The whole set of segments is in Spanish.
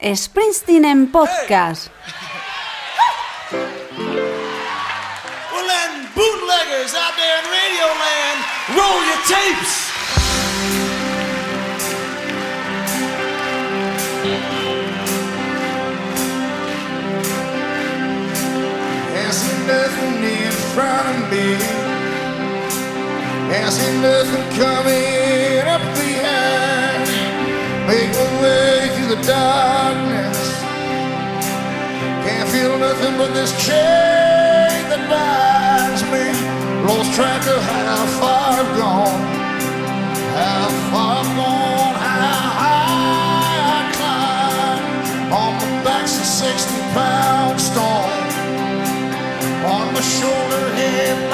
Springsteen en podcast. Well then, bootleggers out there in Radio Land, roll your tapes. There's nothing in front of me. There's nothing coming the darkness. Can't feel nothing but this chain that binds me. Lost track of how far I've gone. How far I've gone. How high I climbed. On my back's a 60 pound stone on my shoulder head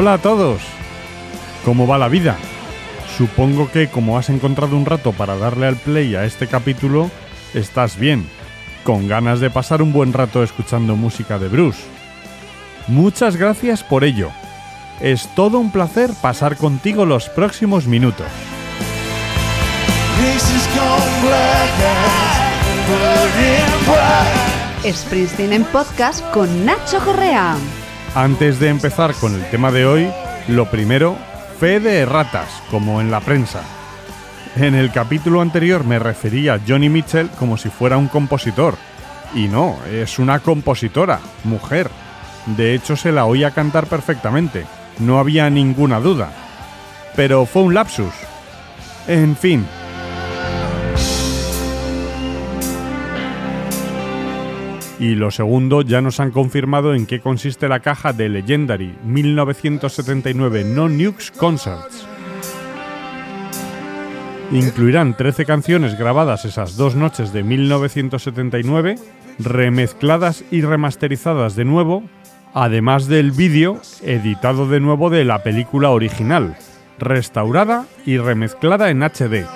Hola a todos. ¿Cómo va la vida? Supongo que como has encontrado un rato para darle al play a este capítulo, estás bien, con ganas de pasar un buen rato escuchando música de Bruce. Muchas gracias por ello. Es todo un placer pasar contigo los próximos minutos. Springsteen en podcast con Nacho Correa. Antes de empezar con el tema de hoy, lo primero, fe de erratas, como en la prensa. En el capítulo anterior me refería a Johnny Mitchell como si fuera un compositor. Y no, es una compositora, mujer. De hecho, se la oía cantar perfectamente, no había ninguna duda. Pero fue un lapsus. En fin, Y lo segundo, ya nos han confirmado en qué consiste la caja de Legendary 1979 No Nukes Concerts. Incluirán 13 canciones grabadas esas dos noches de 1979, remezcladas y remasterizadas de nuevo, además del vídeo editado de nuevo de la película original, restaurada y remezclada en HD.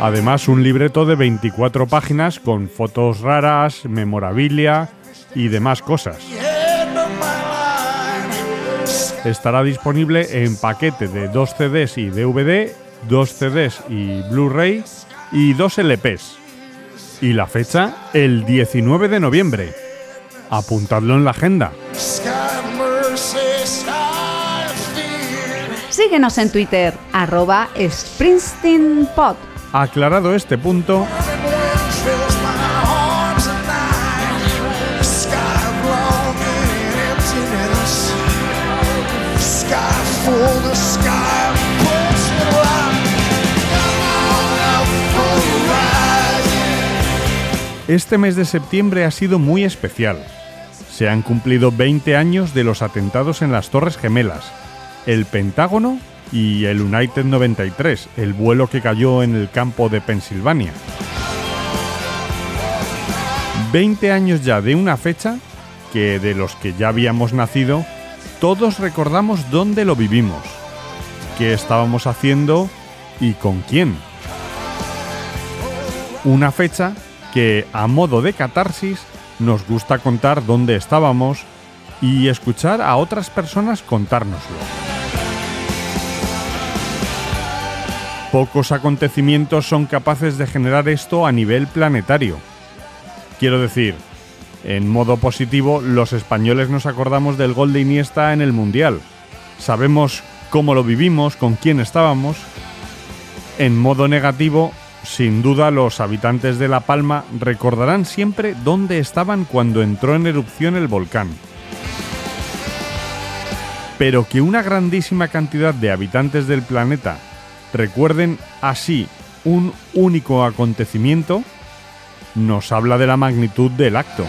Además, un libreto de 24 páginas con fotos raras, memorabilia y demás cosas. Estará disponible en paquete de 2 CDs y DVD, 2 CDs y Blu-ray y 2 LPs. Y la fecha, el 19 de noviembre. Apuntadlo en la agenda. Síguenos en Twitter, arroba SpringsteenPod. Aclarado este punto, este mes de septiembre ha sido muy especial. Se han cumplido 20 años de los atentados en las Torres Gemelas, el Pentágono y el United 93, el vuelo que cayó en el campo de Pensilvania. 20 años ya de una fecha que de los que ya habíamos nacido, todos recordamos dónde lo vivimos, qué estábamos haciendo y con quién. Una fecha que, a modo de catarsis, nos gusta contar dónde estábamos y escuchar a otras personas contárnoslo. Pocos acontecimientos son capaces de generar esto a nivel planetario. Quiero decir, en modo positivo, los españoles nos acordamos del gol de Iniesta en el Mundial. Sabemos cómo lo vivimos, con quién estábamos. En modo negativo, sin duda los habitantes de La Palma recordarán siempre dónde estaban cuando entró en erupción el volcán. Pero que una grandísima cantidad de habitantes del planeta recuerden así un único acontecimiento, nos habla de la magnitud del acto.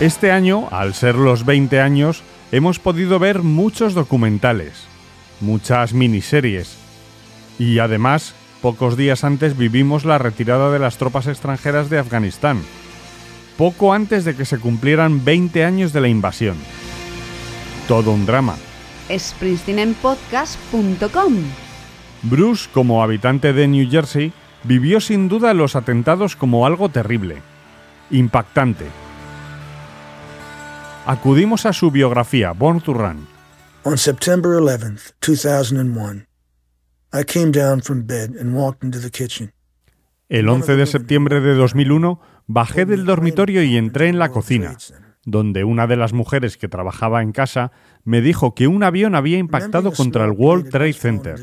Este año, al ser los 20 años, hemos podido ver muchos documentales, muchas miniseries, y además, pocos días antes vivimos la retirada de las tropas extranjeras de Afganistán, poco antes de que se cumplieran 20 años de la invasión. Todo un drama. springsteenenpodcast.com Bruce, como habitante de New Jersey, vivió sin duda los atentados como algo terrible, impactante. Acudimos a su biografía, Born to Run. On September 11th, 2001, I came down from bed and walked into the kitchen. El 11 de septiembre de 2001 bajé del dormitorio y entré en la cocina, donde una de las mujeres que trabajaba en casa me dijo que un avión había impactado contra el World Trade Center.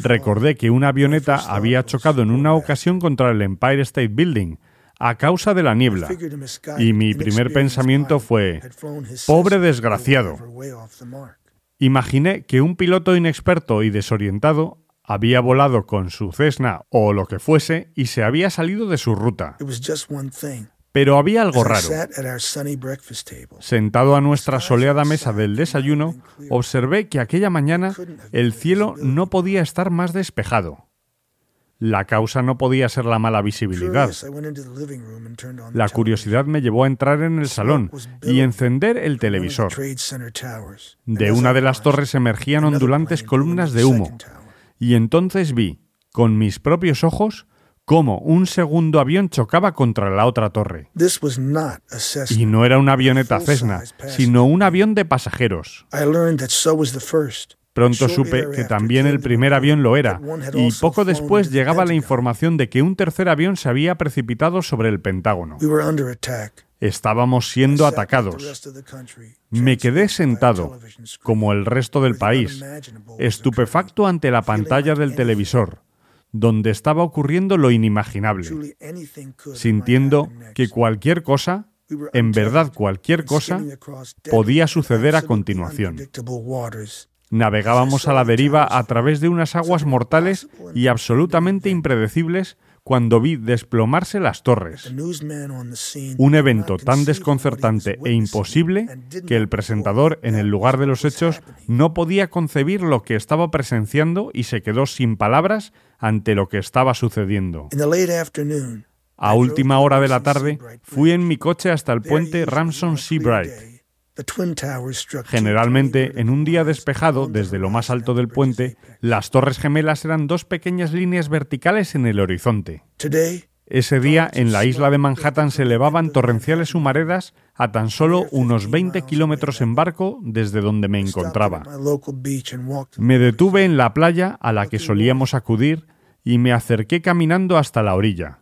Recordé que una avioneta había chocado en una ocasión contra el Empire State Building a causa de la niebla, y mi primer pensamiento fue, pobre desgraciado. Imaginé que un piloto inexperto y desorientado había volado con su Cessna o lo que fuese y se había salido de su ruta. Pero había algo raro. Sentado a nuestra soleada mesa del desayuno, observé que aquella mañana el cielo no podía estar más despejado. La causa no podía ser la mala visibilidad. La curiosidad me llevó a entrar en el salón y encender el televisor. De una de las torres emergían ondulantes columnas de humo, y entonces vi, con mis propios ojos, cómo un segundo avión chocaba contra la otra torre. Y no era una avioneta Cessna, sino un avión de pasajeros. Pronto supe que también el primer avión lo era, y poco después llegaba la información de que un tercer avión se había precipitado sobre el Pentágono. Estábamos siendo atacados. Me quedé sentado, como el resto del país, estupefacto ante la pantalla del televisor, donde estaba ocurriendo lo inimaginable, sintiendo que cualquier cosa, en verdad cualquier cosa, podía suceder a continuación. Navegábamos a la deriva a través de unas aguas mortales y absolutamente impredecibles cuando vi desplomarse las torres. Un evento tan desconcertante e imposible que el presentador en el lugar de los hechos no podía concebir lo que estaba presenciando y se quedó sin palabras ante lo que estaba sucediendo. A última hora de la tarde fui en mi coche hasta el puente Ramson Seabright Generalmente, en un día despejado, desde lo más alto del puente, las torres gemelas eran dos pequeñas líneas verticales en el horizonte. Ese día, en la isla de Manhattan se elevaban torrenciales humaredas a tan solo unos 20 kilómetros en barco desde donde me encontraba. Me detuve en la playa a la que solíamos acudir y me acerqué caminando hasta la orilla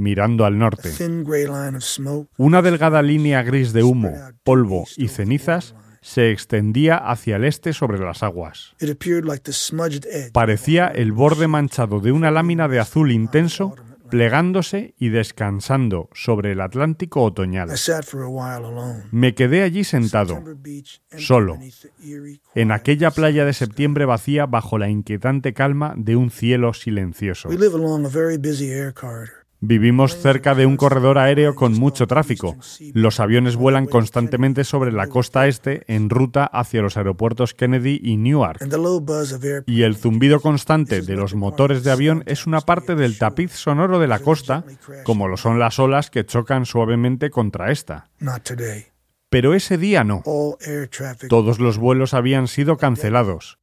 mirando al norte. Una delgada línea gris de humo, polvo y cenizas se extendía hacia el este sobre las aguas. Parecía el borde manchado de una lámina de azul intenso plegándose y descansando sobre el Atlántico otoñal. Me quedé allí sentado, solo, en aquella playa de septiembre vacía bajo la inquietante calma de un cielo silencioso. Vivimos cerca de un corredor aéreo con mucho tráfico. Los aviones vuelan constantemente sobre la costa este en ruta hacia los aeropuertos Kennedy y Newark. Y el zumbido constante de los motores de avión es una parte del tapiz sonoro de la costa, como lo son las olas que chocan suavemente contra esta. Pero ese día no. Todos los vuelos habían sido cancelados.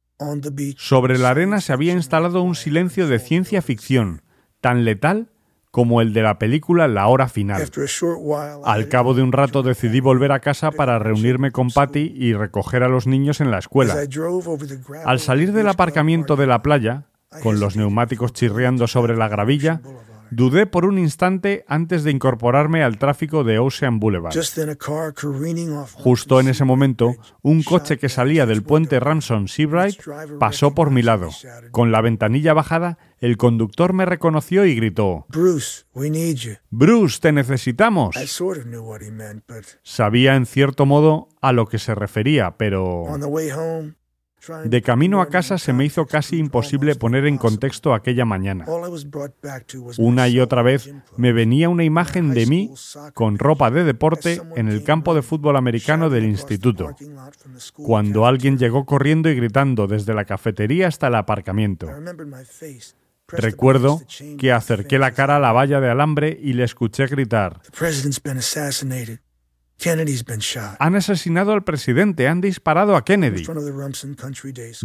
Sobre la arena se había instalado un silencio de ciencia ficción, tan letal como el de la película La hora final. Al cabo de un rato decidí volver a casa para reunirme con Patty y recoger a los niños en la escuela. Al salir del aparcamiento de la playa, con los neumáticos chirriando sobre la gravilla, dudé por un instante antes de incorporarme al tráfico de Ocean Boulevard. Justo en ese momento, un coche que salía del puente Ramson Seabright pasó por mi lado. Con la ventanilla bajada, el conductor me reconoció y gritó, Bruce, we need you. Bruce, te necesitamos. Sabía en cierto modo a lo que se refería, pero... De camino a casa se me hizo casi imposible poner en contexto aquella mañana. Una y otra vez me venía una imagen de mí con ropa de deporte en el campo de fútbol americano del instituto, cuando alguien llegó corriendo y gritando desde la cafetería hasta el aparcamiento. Recuerdo que acerqué la cara a la valla de alambre y le escuché gritar, han asesinado al presidente, han disparado a Kennedy.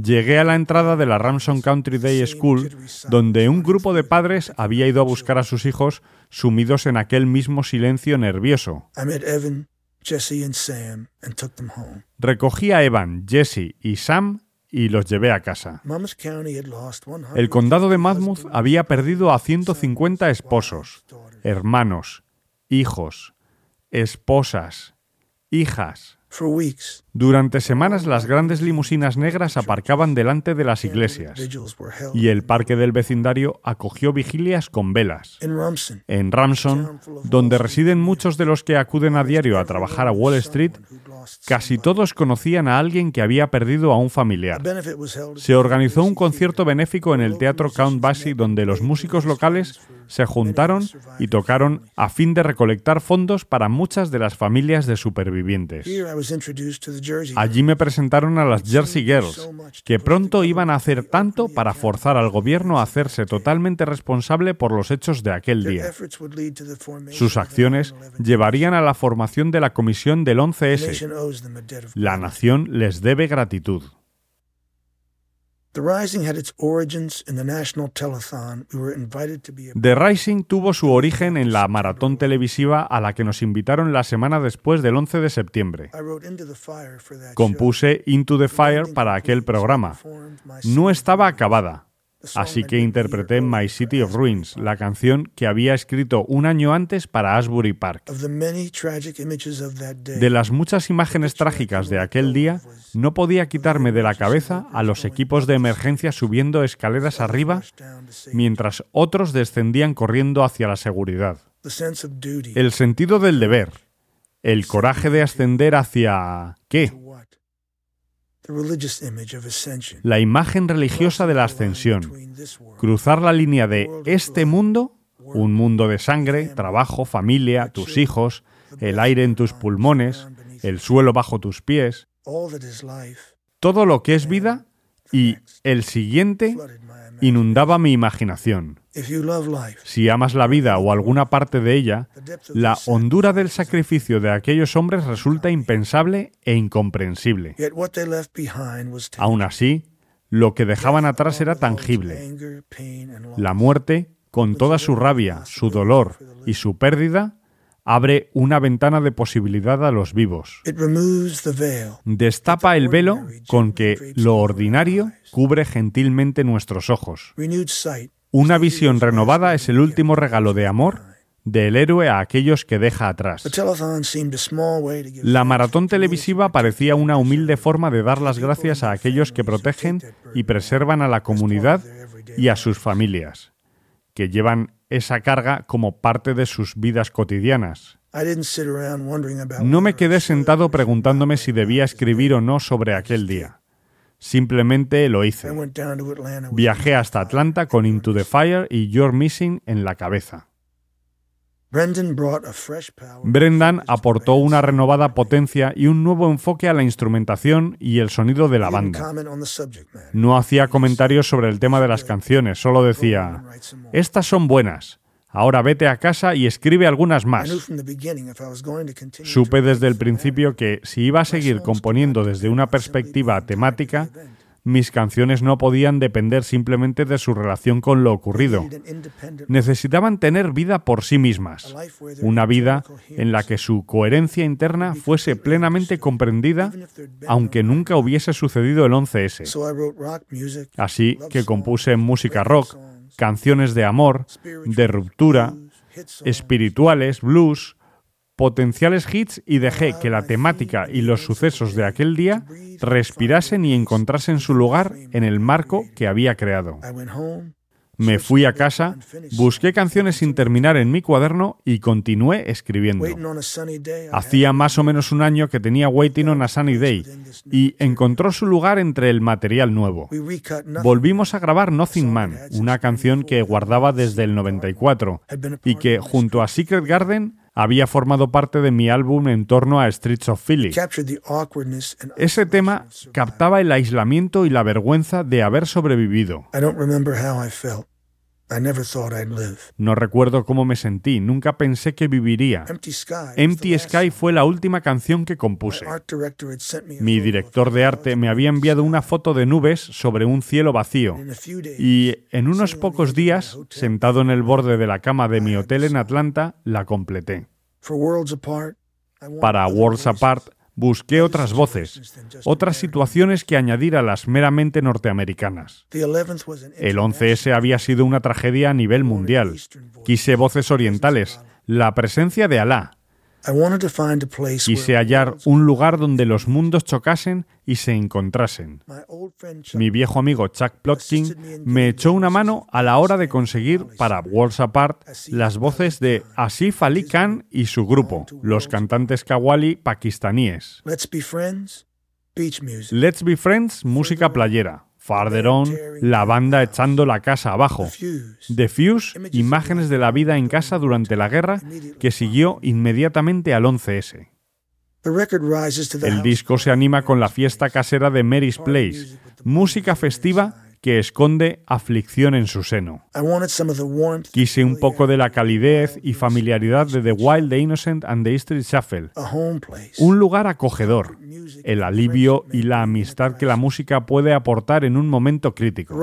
Llegué a la entrada de la Ramson Country Day School, donde un grupo de padres había ido a buscar a sus hijos sumidos en aquel mismo silencio nervioso. I met Evan, Jesse, and Sam and took them home. Recogí a Evan, Jesse y Sam y los llevé a casa. Monmouth County had lost 100 El condado de Monmouth había perdido a 150 esposos, hermanos, hijos, esposas, hijas. For weeks, Durante semanas las grandes limusinas negras aparcaban delante de las iglesias y el parque del vecindario acogió vigilias con velas. En Ramson, donde residen muchos de los que acuden a diario a trabajar a Wall Street, casi todos conocían a alguien que había perdido a un familiar. Se organizó un concierto benéfico en el Teatro Count Basie donde los músicos locales se juntaron y tocaron a fin de recolectar fondos para muchas de las familias de supervivientes. Allí me presentaron a las Jersey Girls, que pronto iban a hacer tanto para forzar al gobierno a hacerse totalmente responsable por los hechos de aquel día. Sus acciones 9/11 llevarían a la formación de la comisión del The 11S. nation owes them a debt of La nación les debe gratitud. The Rising had its origins in the National Telethon. We were invited to be a The Rising tuvo su origen en la maratón televisiva a la que nos invitaron la semana después del 11 de septiembre. Compuse Into the Fire para aquel programa. No estaba acabada, así que interpreté My City of Ruins, la canción que había escrito un año antes para Asbury Park. De las muchas imágenes trágicas de aquel día, no podía quitarme de la cabeza a los equipos de emergencia subiendo escaleras arriba mientras otros descendían corriendo hacia la seguridad. El sentido del deber, el coraje de ascender hacia... ¿qué? to what? The religious image of ascension. La imagen religiosa de la ascensión. Cruzar la línea de este mundo, un mundo de sangre, trabajo, familia, tus hijos, el aire en tus pulmones, el suelo bajo tus pies, todo lo que es vida y el siguiente inundaba mi imaginación. Si amas la vida o alguna parte de ella, la hondura del sacrificio de aquellos hombres resulta impensable e incomprensible. Aún así, lo que dejaban atrás era tangible. La muerte, con toda su rabia, su dolor y su pérdida, abre una ventana de posibilidad a los vivos. Destapa el velo con que lo ordinario cubre gentilmente nuestros ojos. Una visión renovada es el último regalo de amor del héroe a aquellos que deja atrás. La maratón televisiva parecía una humilde forma de dar las gracias a aquellos que protegen y preservan a la comunidad y a sus familias, que llevan esa carga como parte de sus vidas cotidianas. No me quedé sentado preguntándome si debía escribir o no sobre aquel día. Simplemente lo hice. Viajé hasta Atlanta con Into the Fire y You're Missing en la cabeza. Brendan aportó una renovada potencia y un nuevo enfoque a la instrumentación y el sonido de la banda. No hacía comentarios sobre el tema de las canciones, solo decía, estas son buenas, ahora vete a casa y escribe algunas más. Supe desde el principio que si iba a seguir componiendo desde una perspectiva temática, Mis canciones no podían depender simplemente de su relación con lo ocurrido. Necesitaban tener vida por sí mismas, una vida en la que su coherencia interna fuese plenamente comprendida, aunque nunca hubiese sucedido el 11S. Así que compuse música rock, canciones de amor, de ruptura, espirituales, blues, potenciales hits y dejé que la temática y los sucesos de aquel día respirasen y encontrasen su lugar en el marco que había creado. Me fui a casa, busqué canciones sin terminar en mi cuaderno y continué escribiendo. Hacía más o menos un año que tenía Waiting on a Sunny Day y encontró su lugar entre el material nuevo. Volvimos a grabar Nothing Man, una canción que guardaba desde el 94 y que, junto a Secret Garden, había formado parte de mi álbum en torno a Streets of Philly. Ese tema captaba el aislamiento y la vergüenza de haber sobrevivido. No recuerdo cómo me sentí, nunca pensé que viviría. Empty Sky fue la última canción que compuse. Mi director de arte me había enviado una foto de nubes sobre un cielo vacío y en unos pocos días, sentado en el borde de la cama de mi hotel en Atlanta, la completé. Para Worlds Apart busqué otras voces, otras situaciones que añadir a las meramente norteamericanas. El 11S había sido una tragedia a nivel mundial. Quise voces orientales, la presencia de Alá, Quise hallar un lugar donde los mundos chocasen y se encontrasen. Mi viejo amigo Chuck Plotkin me echó una mano a la hora de conseguir para Worlds Apart las voces de Asif Ali Khan y su grupo, los cantantes kawali pakistaníes. Let's Be Friends, música playera. Farther On, la banda echando la casa abajo. The Fuse, imágenes de la vida en casa durante la guerra que siguió inmediatamente al 11S. El disco se anima con la fiesta casera de Mary's Place, música festiva que esconde aflicción en su seno. Quise un poco de la calidez y familiaridad de The Wild, The Innocent and The Street Shuffle. Un lugar acogedor, el alivio y la amistad que la música puede aportar en un momento crítico.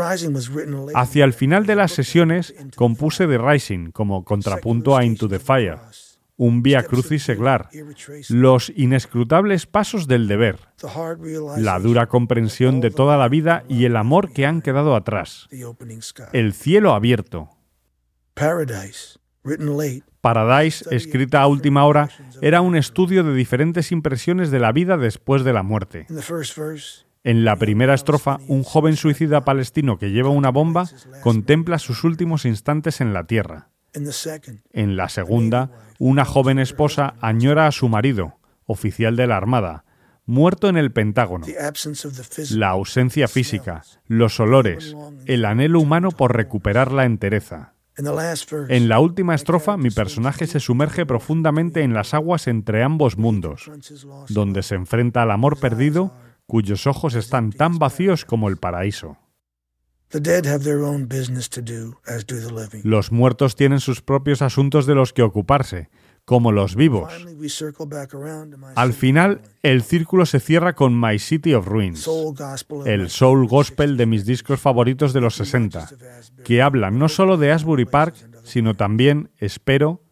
Hacia el final de las sesiones compuse The Rising como contrapunto a Into the Fire un vía crucis seglar, los inescrutables pasos del deber, la dura comprensión de toda la vida y el amor que han quedado atrás, el cielo abierto. Paradise, escrita a última hora, era un estudio de diferentes impresiones de la vida después de la muerte. En la primera estrofa, un joven suicida palestino que lleva una bomba contempla sus últimos instantes en la tierra. En la segunda, una joven esposa añora a su marido, oficial de la Armada, muerto en el Pentágono. La ausencia física, los olores, el anhelo humano por recuperar la entereza. En la última estrofa, mi personaje se sumerge profundamente en las aguas entre ambos mundos, donde se enfrenta al amor perdido, cuyos ojos están tan vacíos como el paraíso. Los muertos tienen sus propios asuntos de los que ocuparse, como los vivos. Al final, el círculo se cierra con My City of Ruins, el soul gospel de mis discos favoritos de los 60, que habla no solo de Asbury Park, sino también, espero,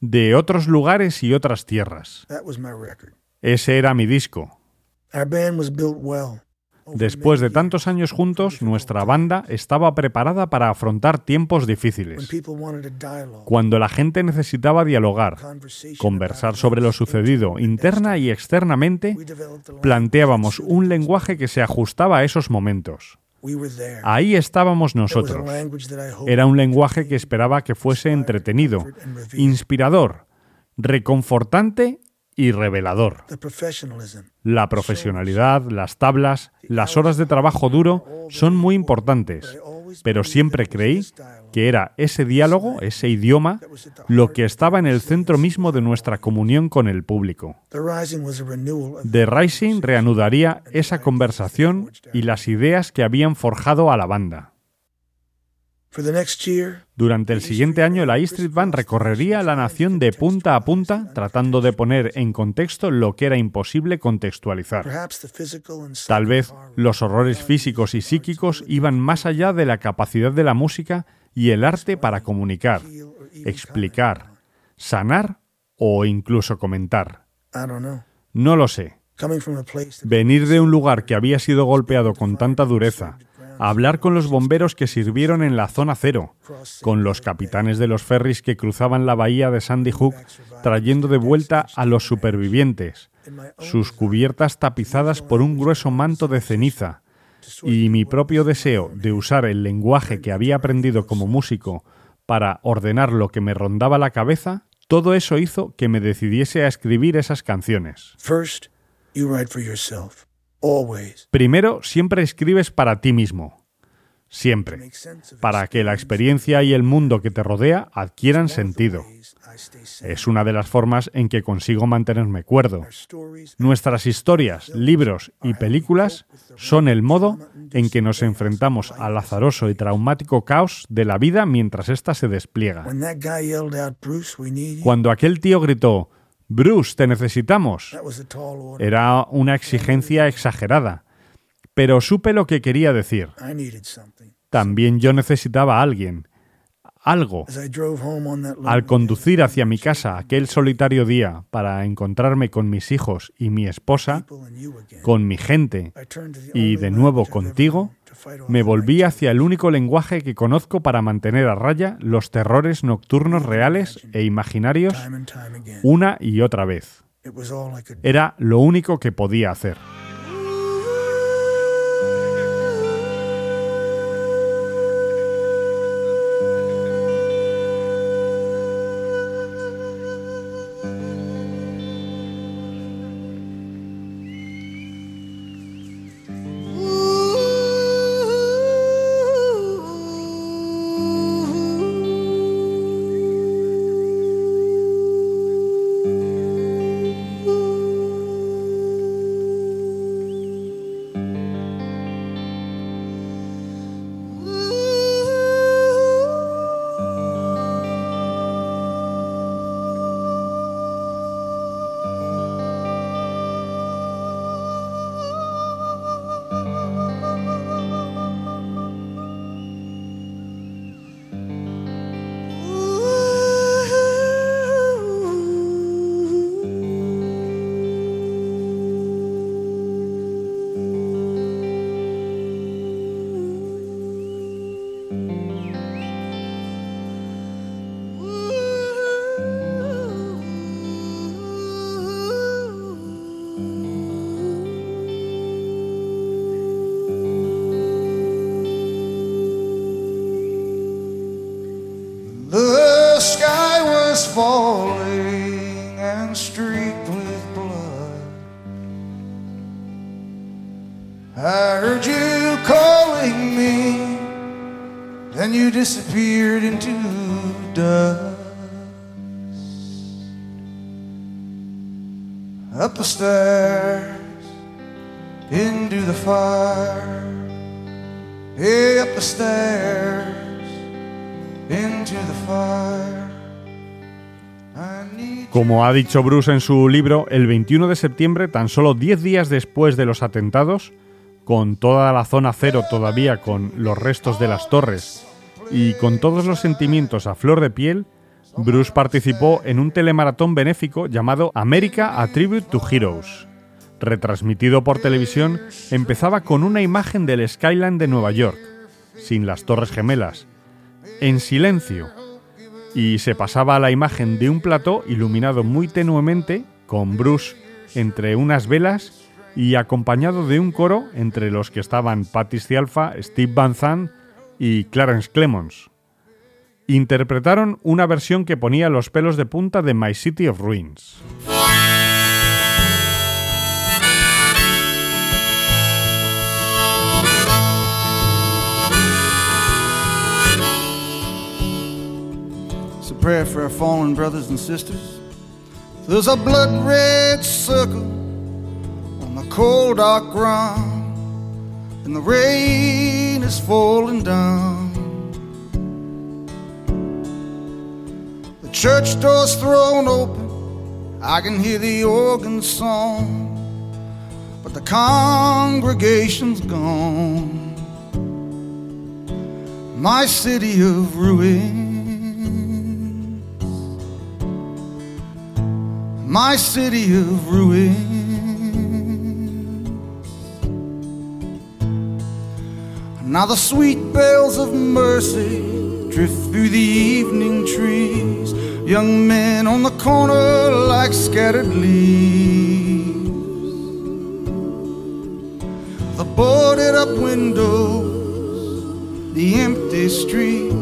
de otros lugares y otras tierras. Ese era mi disco. Después de tantos años juntos, nuestra banda estaba preparada para afrontar tiempos difíciles. Cuando la gente necesitaba dialogar, conversar sobre lo sucedido interna y externamente, planteábamos un lenguaje que se ajustaba a esos momentos. Ahí estábamos nosotros. Era un lenguaje que esperaba que fuese entretenido, inspirador, reconfortante y revelador. La profesionalidad, las tablas, las horas de trabajo duro son muy importantes, pero siempre creí que era ese diálogo, ese idioma, lo que estaba en el centro mismo de nuestra comunión con el público. The Rising reanudaría esa conversación y las ideas que habían forjado a la banda. For the next year, Durante el siguiente año, la E Street Band recorrería la nación de punta a punta, tratando de poner en contexto lo que era imposible contextualizar. Tal vez los horrores físicos y psíquicos iban más allá de la capacidad de la música y el arte para comunicar, explicar, sanar o incluso comentar. No lo sé. Venir de un lugar que había sido golpeado con tanta dureza, hablar con los bomberos que sirvieron en la zona cero, con los capitanes de los ferries que cruzaban la bahía de Sandy Hook trayendo de vuelta a los supervivientes, sus cubiertas tapizadas por un grueso manto de ceniza, y mi propio deseo de usar el lenguaje que había aprendido como músico para ordenar lo que me rondaba la cabeza, todo eso hizo que me decidiese a escribir esas canciones. first you write for yourself. Always. Primero, siempre escribes para ti mismo. Siempre. Para que la experiencia y el mundo que te rodea adquieran sentido. Es una de las formas en que consigo mantenerme cuerdo. Nuestras historias, libros y películas son el modo en que nos enfrentamos al azaroso y traumático caos de la vida mientras ésta se despliega. Cuando aquel tío gritó, Bruce, te necesitamos, era una exigencia exagerada. Pero supe lo que quería decir. También yo necesitaba a alguien, algo. Al conducir hacia mi casa aquel solitario día para encontrarme con mis hijos y mi esposa, con mi gente y de nuevo contigo, me volví hacia el único lenguaje que conozco para mantener a raya los terrores nocturnos reales e imaginarios una y otra vez. Era lo único que podía hacer. Into the fire. Up the stairs into the fire. Como ha dicho Bruce en su libro, el 21 de septiembre, tan solo 10 días después de los atentados, con toda la zona cero todavía con los restos de las torres y con todos los sentimientos a flor de piel, Bruce participó en un telemaratón benéfico llamado America A Tribute to Heroes. Retransmitido por televisión, empezaba con una imagen del skyline de Nueva York, sin las torres gemelas, en silencio, y se pasaba a la imagen de un plató iluminado muy tenuemente, con Bruce entre unas velas y acompañado de un coro entre los que estaban Patty Alpha, Steve Van Zandt y Clarence Clemons. Interpretaron una versión que ponía los pelos de punta de My City of Ruins. It's a prayer for our fallen brothers and sisters. There's a blood red circle on the cold dark ground, and the rain is falling down. Church door's thrown open, I can hear the organ song, but the congregation's gone. My city of ruins, my city of ruins. Now the sweet bells of mercy drift through the evening trees. Young men on the corner like scattered leaves. The boarded up windows, the empty streets,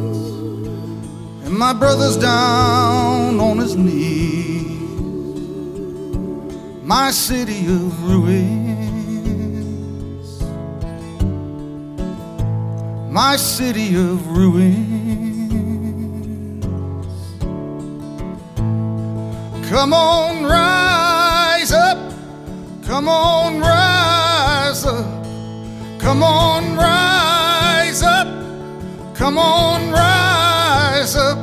and my brother's down on his knees. My city of ruins. my city of ruins. Come on, rise up. Come on, rise up. Come on, rise up. Come on, rise up.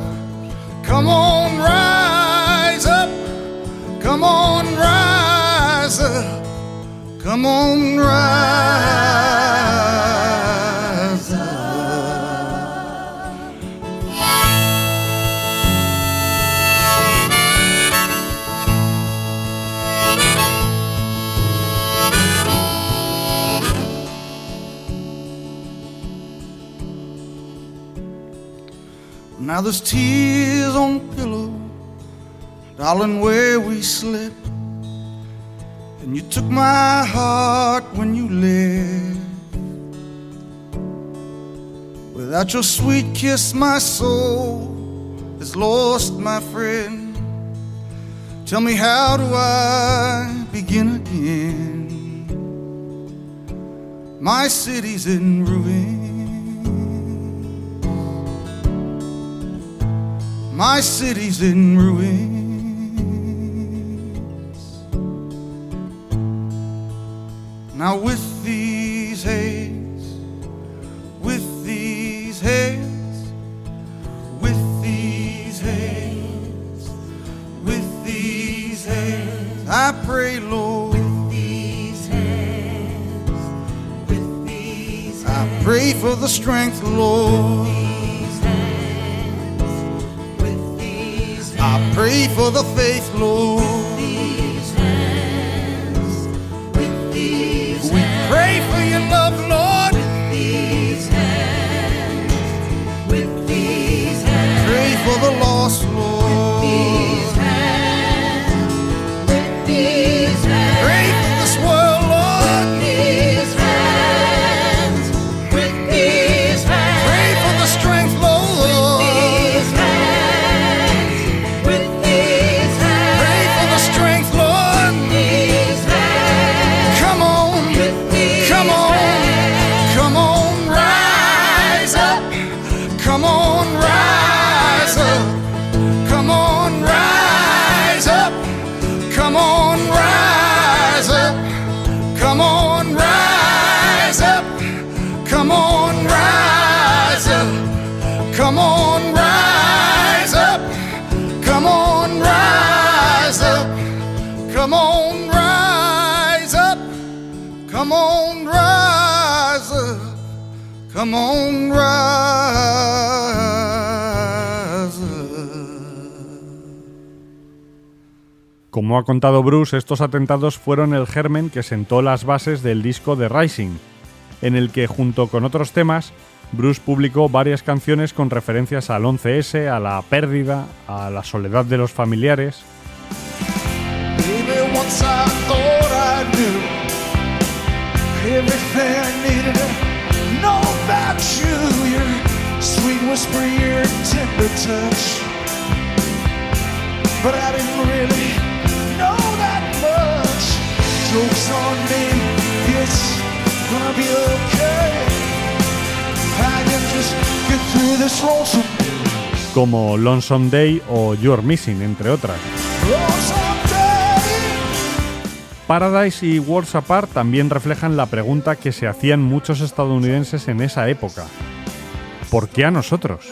Come on, rise up. Come on, rise up. Come on, rise Now there's tears on the pillow, darling, where we slept. And you took my heart when you left. Without your sweet kiss, my soul is lost, my friend. Tell me, how do I begin again? My city's in ruins. My city's in ruins. Now, with these hands, with these hands, with these hands, with these hands, I pray, Lord. With these hands, with these hands, I pray for the strength, Lord. I pray for the faith, Lord. These hands, with these we pray for your love, Lord. With these hands, with these hands, pray for the lost. Come on, rise. Como ha contado Bruce, estos atentados fueron el germen que sentó las bases del disco The Rising, en el que junto con otros temas, Bruce publicó varias canciones con referencias al 11S, a la pérdida, a la soledad de los familiares. Baby, whisper, your tender touch. But I didn't really know that much. Joke's on me, it's gonna be okay. I can just get through this lonesome, como Lonesome Day o You're Missing, entre otras. Paradise y Worlds Apart también reflejan la pregunta que se hacían muchos estadounidenses en esa época. ¿Por qué a nosotros?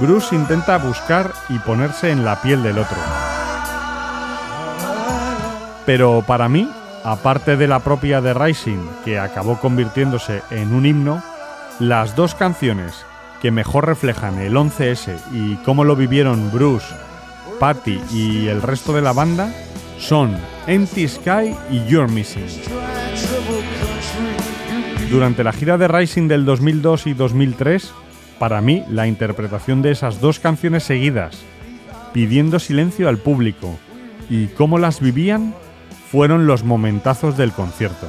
Bruce intenta buscar y ponerse en la piel del otro. Pero para mí, aparte de la propia The Rising, que acabó convirtiéndose en un himno, las dos canciones que mejor reflejan el 11S y cómo lo vivieron Bruce, Patty y el resto de la banda son Empty Sky y You're Missing. Durante la gira de Rising del 2002 y 2003, para mí la interpretación de esas dos canciones seguidas, pidiendo silencio al público y cómo las vivían, fueron los momentazos del concierto.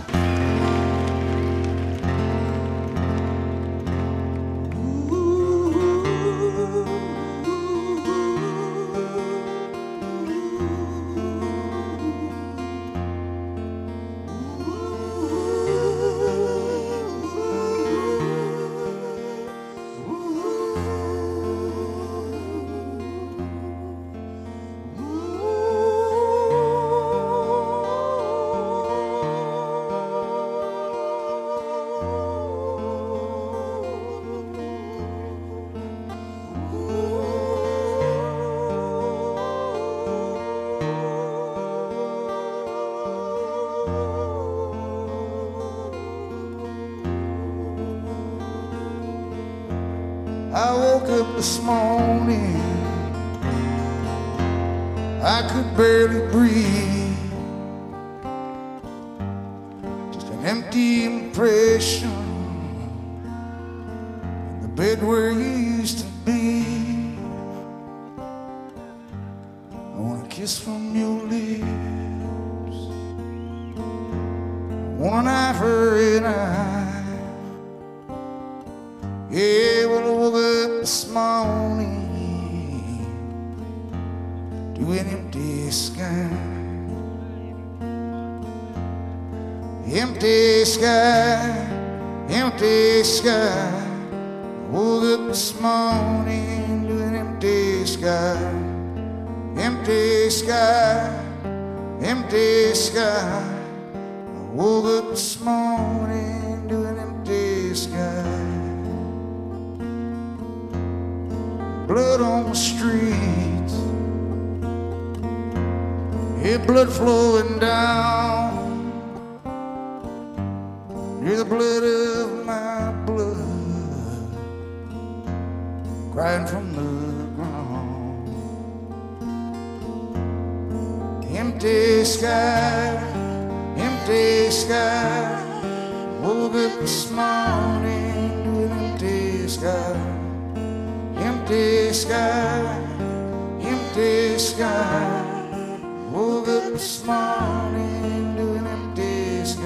This morning, I could barely breathe. Yeah, blood flowing down. You're the blood of my blood, crying from the ground. Empty sky, empty sky. Woke up this morning to an empty sky empty sky, empty sky. Woke up this morning to an empty sky.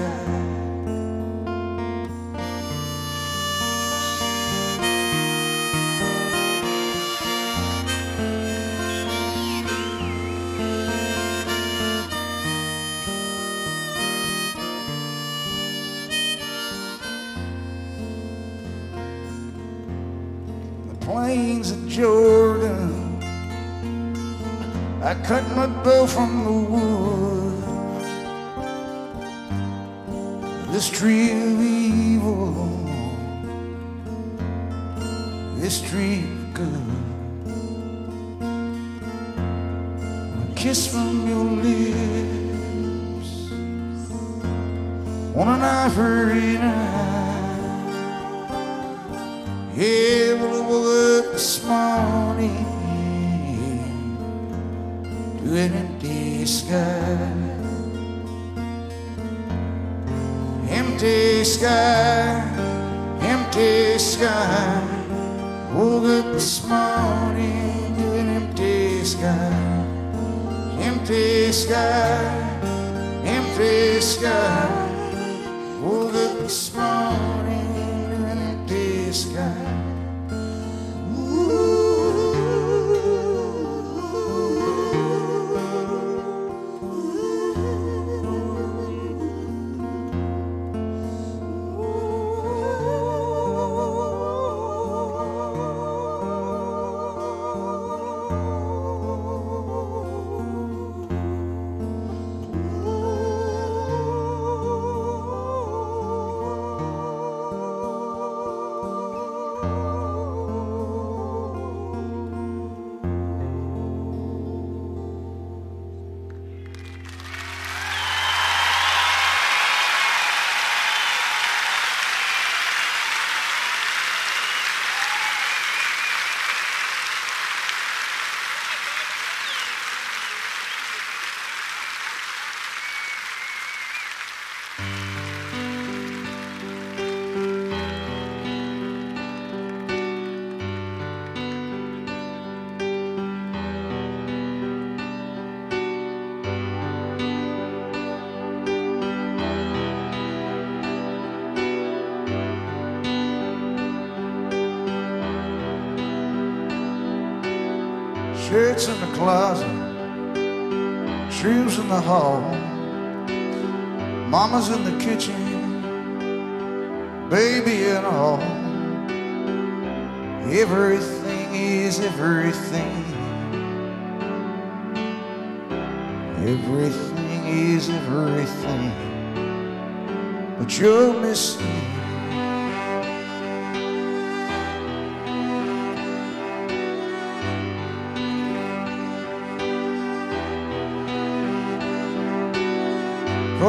The plains of Jordan. I cut my bow from the wood. This tree of evil, this tree of good. A kiss from your lips, on an ivory night. Yeah, well, I woke an empty sky. Empty sky, empty sky. Woke up this morning to an empty sky. Empty sky, empty sky. Woke up this morning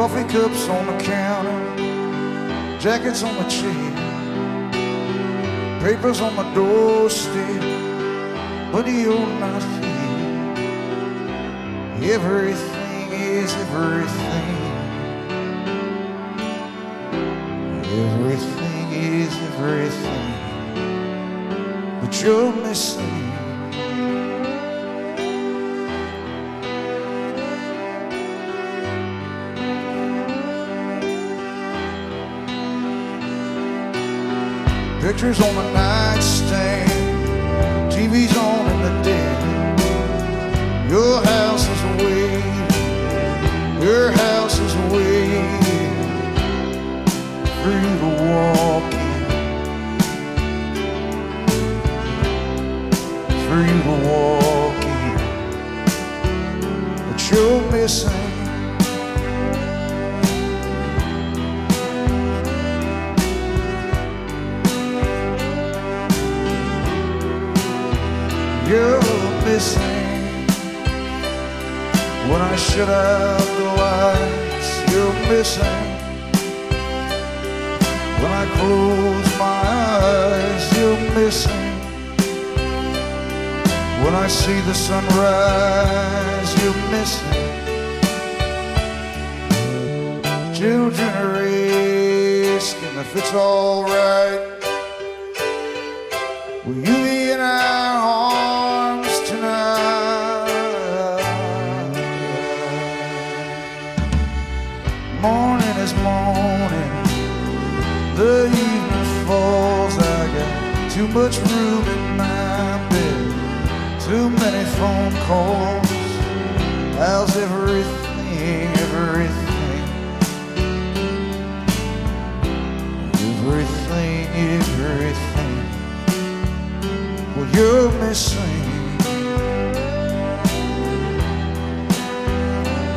Coffee cups on the counter, jackets on the chair, papers on the doorstep, but you're not here. Everything is everything. Everything is everything, but you're missing. Pictures on the nightstand, TV's on in the den. Your house shut out the lights. You're missing when I close my eyes. You're missing when I see the sunrise. You're missing children are asking if it's alright. Will you be in our arms much room in my bed, too many phone calls. How's everything, everything? Everything, everything. Well, you're missing.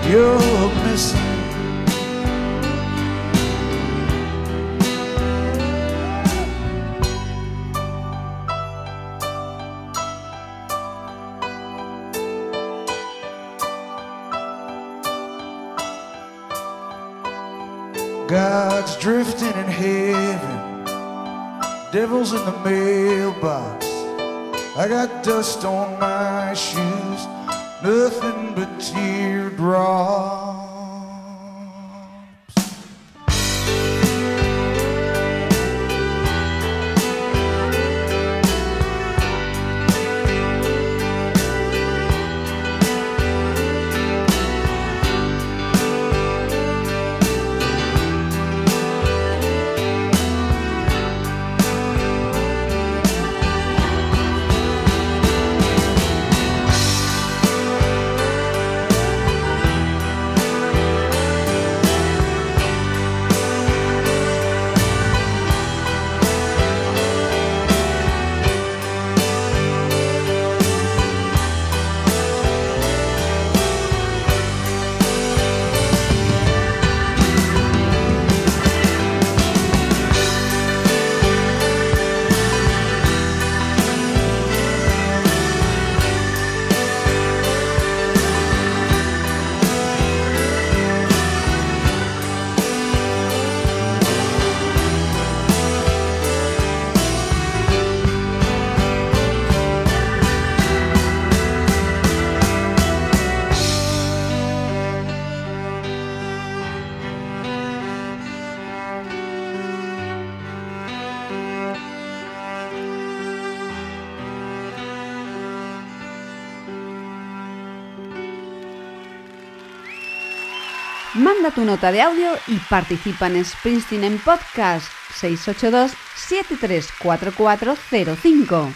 You're missing. Devil's in the mailbox. I got dust on my shoes, nothing but teardrops. Nota de audio y participa en Springsteen en Podcast 682 734405.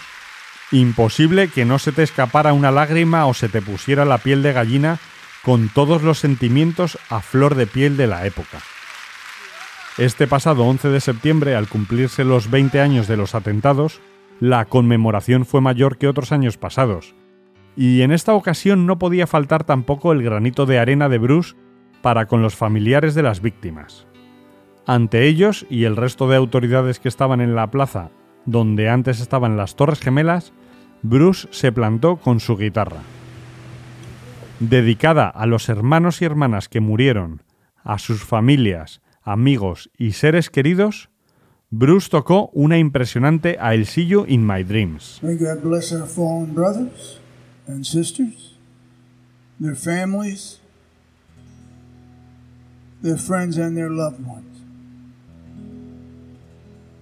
Imposible que no se te escapara una lágrima o se te pusiera la piel de gallina con todos los sentimientos a flor de piel de la época. Este pasado 11 de septiembre, al cumplirse los 20 años de los atentados, la conmemoración fue mayor que otros años pasados, y en esta ocasión no podía faltar tampoco el granito de arena de Bruce para con los familiares de las víctimas. Ante ellos y el resto de autoridades que estaban en la plaza donde antes estaban las Torres Gemelas, Bruce se plantó con su guitarra. Dedicada a los hermanos y hermanas que murieron, a sus familias, amigos y seres queridos, Bruce tocó una impresionante I'll See You in My Dreams. May God bless our fallen brothers and sisters, their families, their friends, and their loved ones.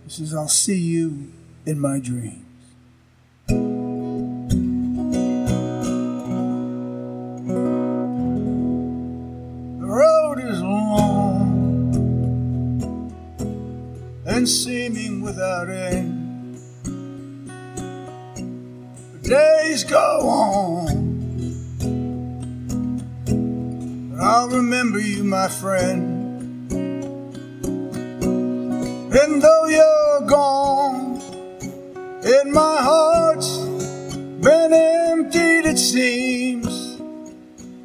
He says, I'll see you in my dreams. My friend. And though you're gone, and my heart's been emptied, it seems,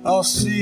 I'll see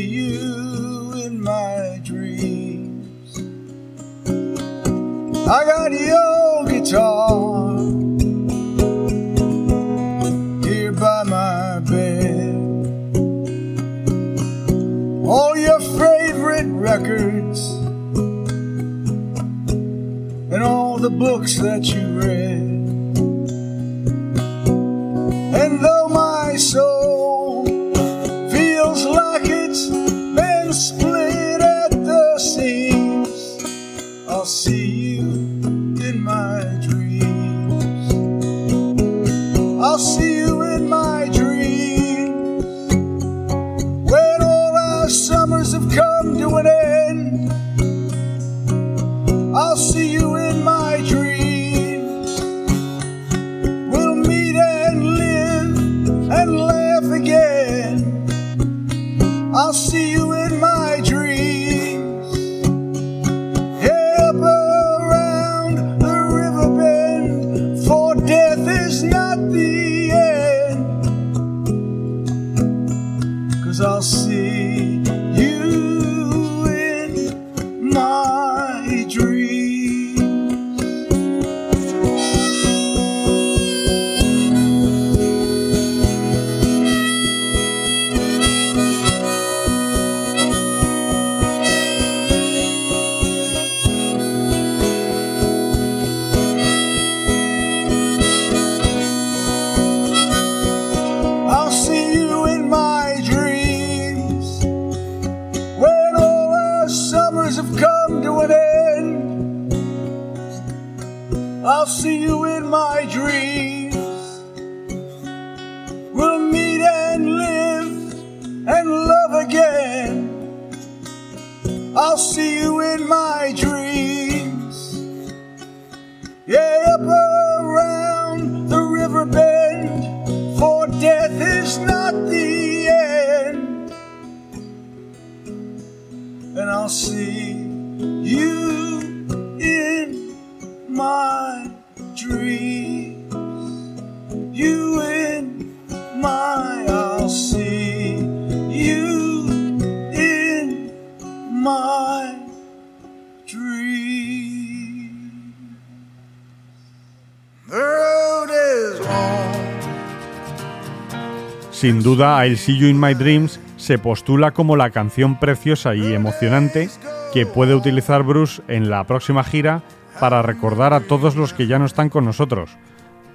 I'll See You in My Dreams se postula como la canción preciosa y emocionante que puede utilizar Bruce en la próxima gira para recordar a todos los que ya no están con nosotros,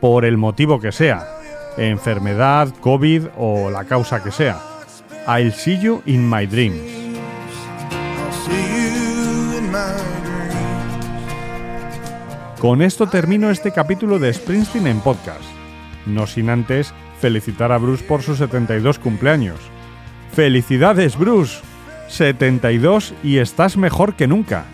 por el motivo que sea, enfermedad, COVID o la causa que sea. I'll See You in My Dreams. I'll see you in my dreams. Con esto termino este capítulo de Springsteen en podcast. No sin antes felicitar a Bruce por su 72 cumpleaños. ¡Felicidades, Bruce! 72 y estás mejor que nunca.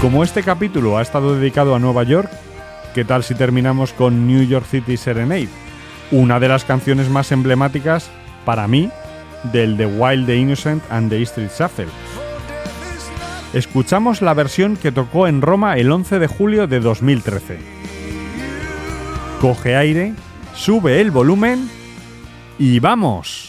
Como este capítulo ha estado dedicado a Nueva York, ¿qué tal si terminamos con New York City Serenade? Una de las canciones más emblemáticas, para mí, del The Wild, The Innocent and The Street Shuffle. Escuchamos la versión que tocó en Roma el 11 de julio de 2013. Coge aire, sube el volumen y vamos.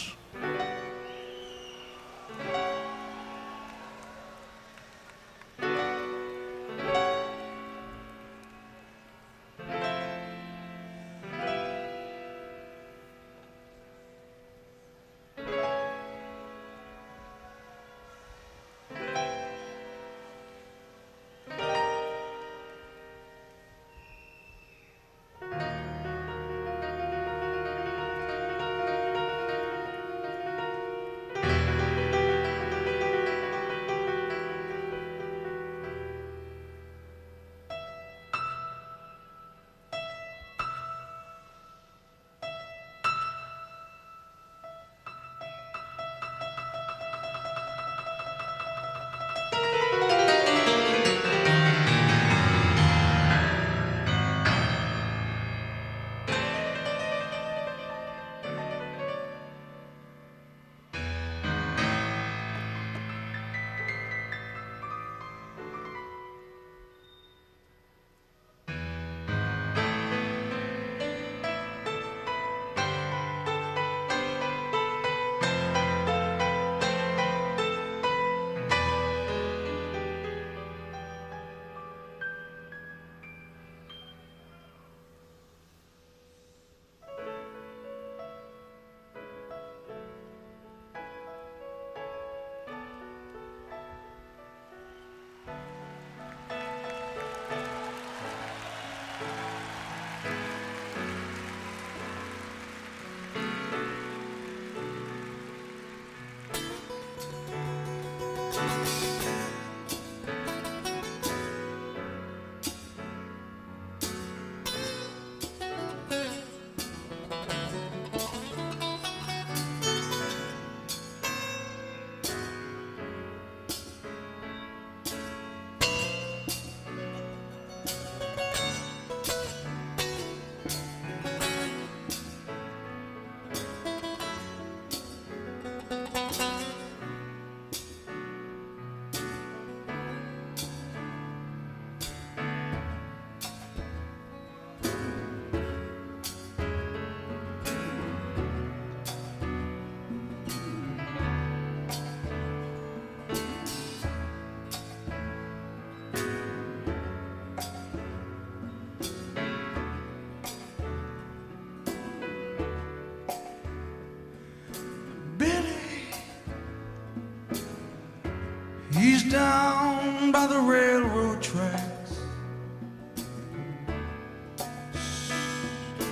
He's down by the railroad tracks,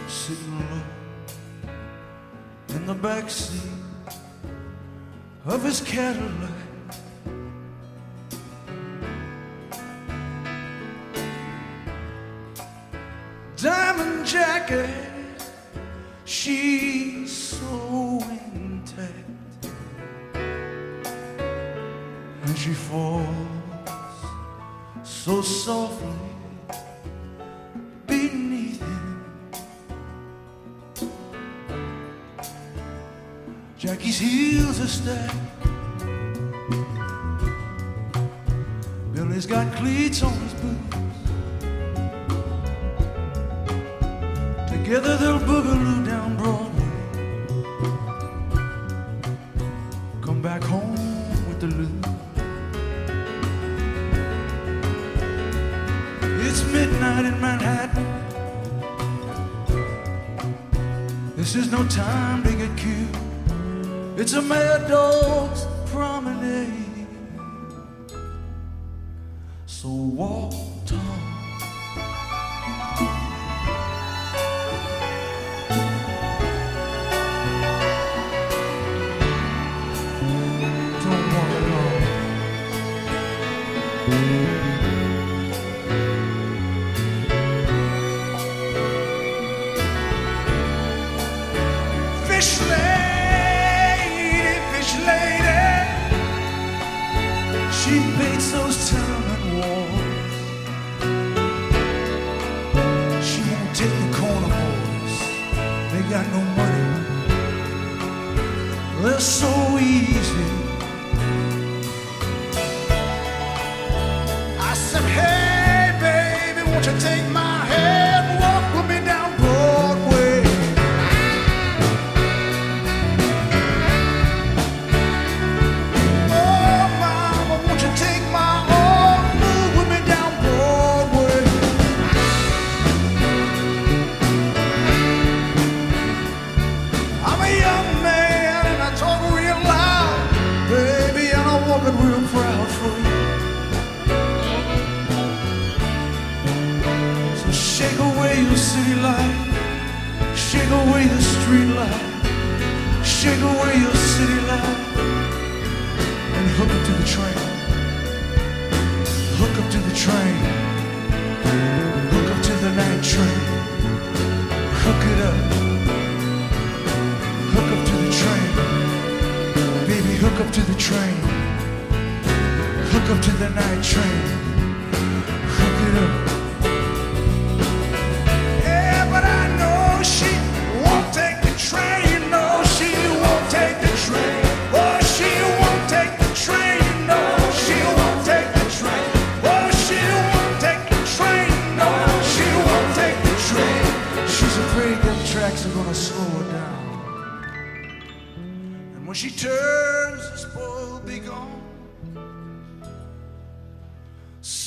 sitting low in the back seat of his Cadillac. Jackie's heels are stacked. Billy's got cleats on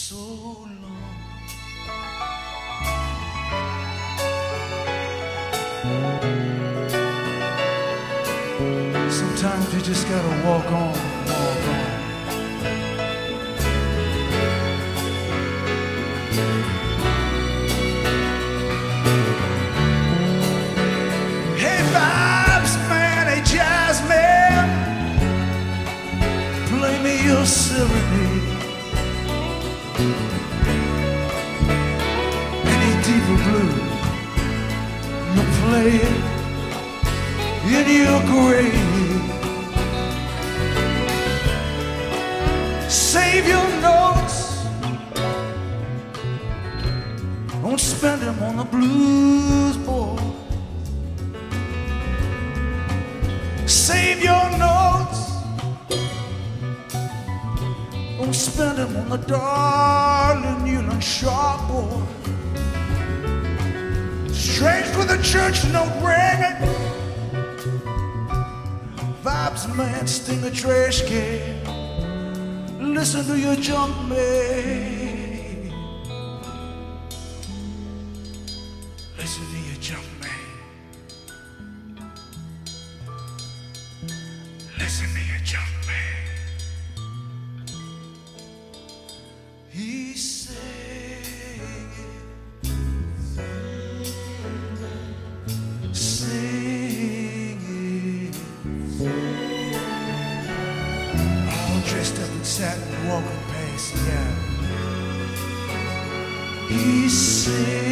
so long. Sometimes you just gotta walk on. we sing.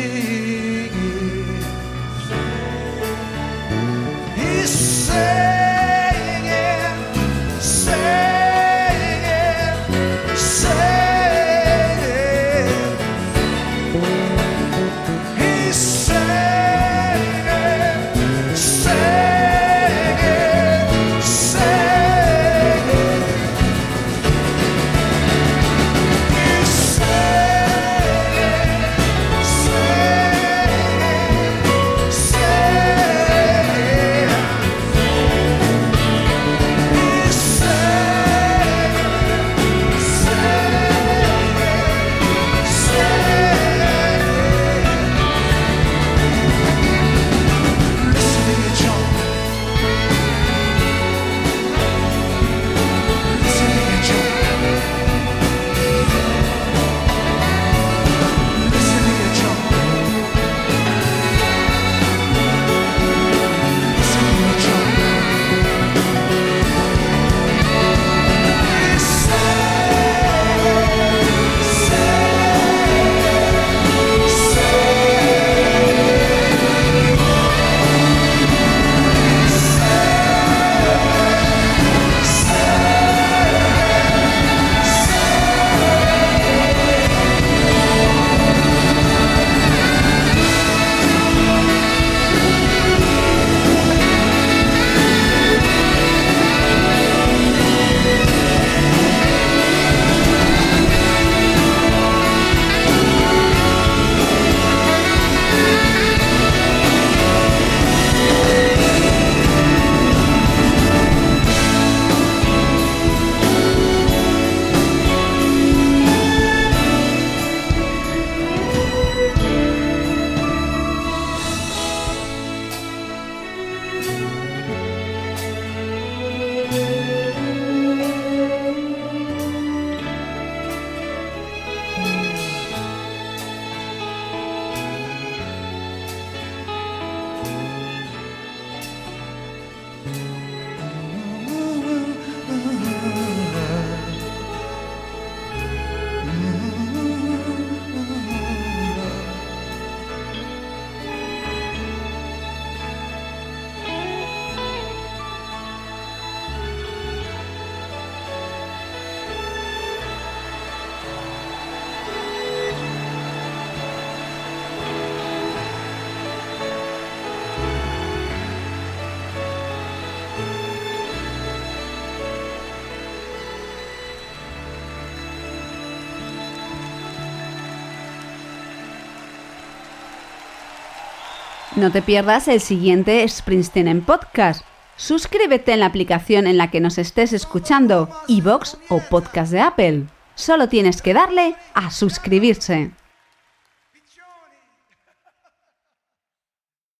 No te pierdas el siguiente Springsteen en podcast. Suscríbete en la aplicación en la que nos estés escuchando, iVoox o podcast de Apple. Solo tienes que darle a suscribirse.